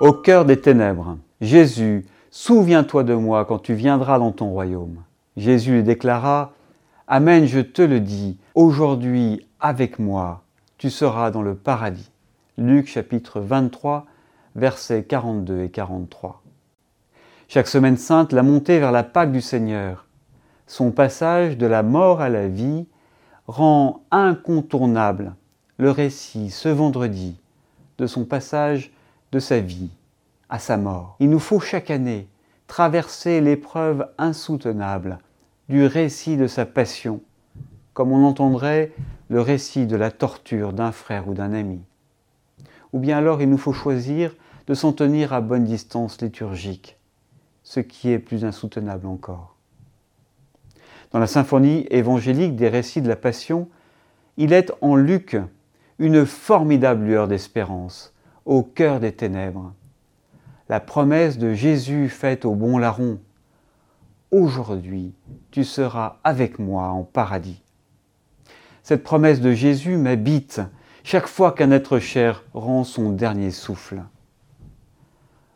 Au cœur des ténèbres, Jésus, souviens-toi de moi quand tu viendras dans ton royaume. Jésus lui déclara, Amen, je te le dis, aujourd'hui avec moi, tu seras dans le paradis. Luc chapitre 23, versets 42 et 43. Chaque semaine sainte, la montée vers la Pâque du Seigneur, son passage de la mort à la vie, rend incontournable le récit ce vendredi de son passage de sa vie à sa mort. Il nous faut chaque année traverser l'épreuve insoutenable du récit de sa passion, comme on entendrait le récit de la torture d'un frère ou d'un ami. Ou bien alors il nous faut choisir de s'en tenir à bonne distance liturgique, ce qui est plus insoutenable encore. Dans la symphonie évangélique des récits de la Passion, il est en Luc une formidable lueur d'espérance au cœur des ténèbres. La promesse de Jésus faite au bon larron. Aujourd'hui, tu seras avec moi en paradis. Cette promesse de Jésus m'habite chaque fois qu'un être cher rend son dernier souffle.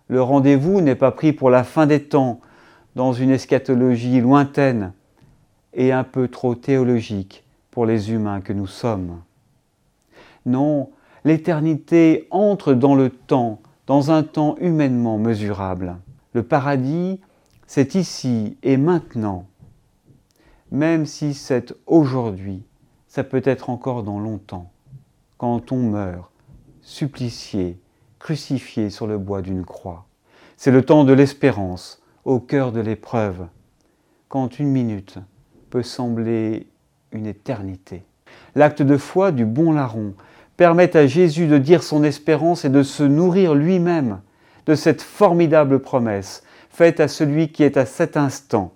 Le rendez-vous n'est pas pris pour la fin des temps, dans une eschatologie lointaine et un peu trop théologique pour les humains que nous sommes. Non, l'éternité entre dans le temps, dans un temps humainement mesurable. Le paradis, c'est ici et maintenant. Même si c'est aujourd'hui, ça peut être encore dans longtemps, quand on meurt, supplicié, crucifié sur le bois d'une croix. C'est le temps de l'espérance, au cœur de l'épreuve, quand une minute peut sembler une éternité. L'acte de foi du bon larron permettent à Jésus de dire son espérance et de se nourrir lui-même de cette formidable promesse faite à celui qui est à cet instant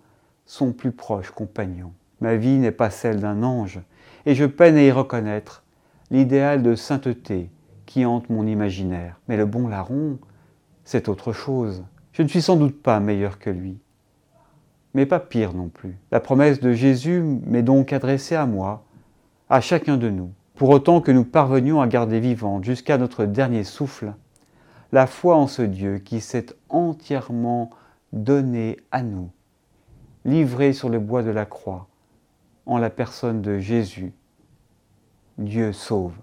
son plus proche compagnon. Ma vie n'est pas celle d'un ange, et je peine à y reconnaître l'idéal de sainteté qui hante mon imaginaire. Mais le bon larron, c'est autre chose. Je ne suis sans doute pas meilleur que lui, mais pas pire non plus. La promesse de Jésus m'est donc adressée à moi, à chacun de nous pour autant que nous parvenions à garder vivante jusqu'à notre dernier souffle la foi en ce Dieu qui s'est entièrement donné à nous, livré sur le bois de la croix, en la personne de Jésus. Dieu sauve.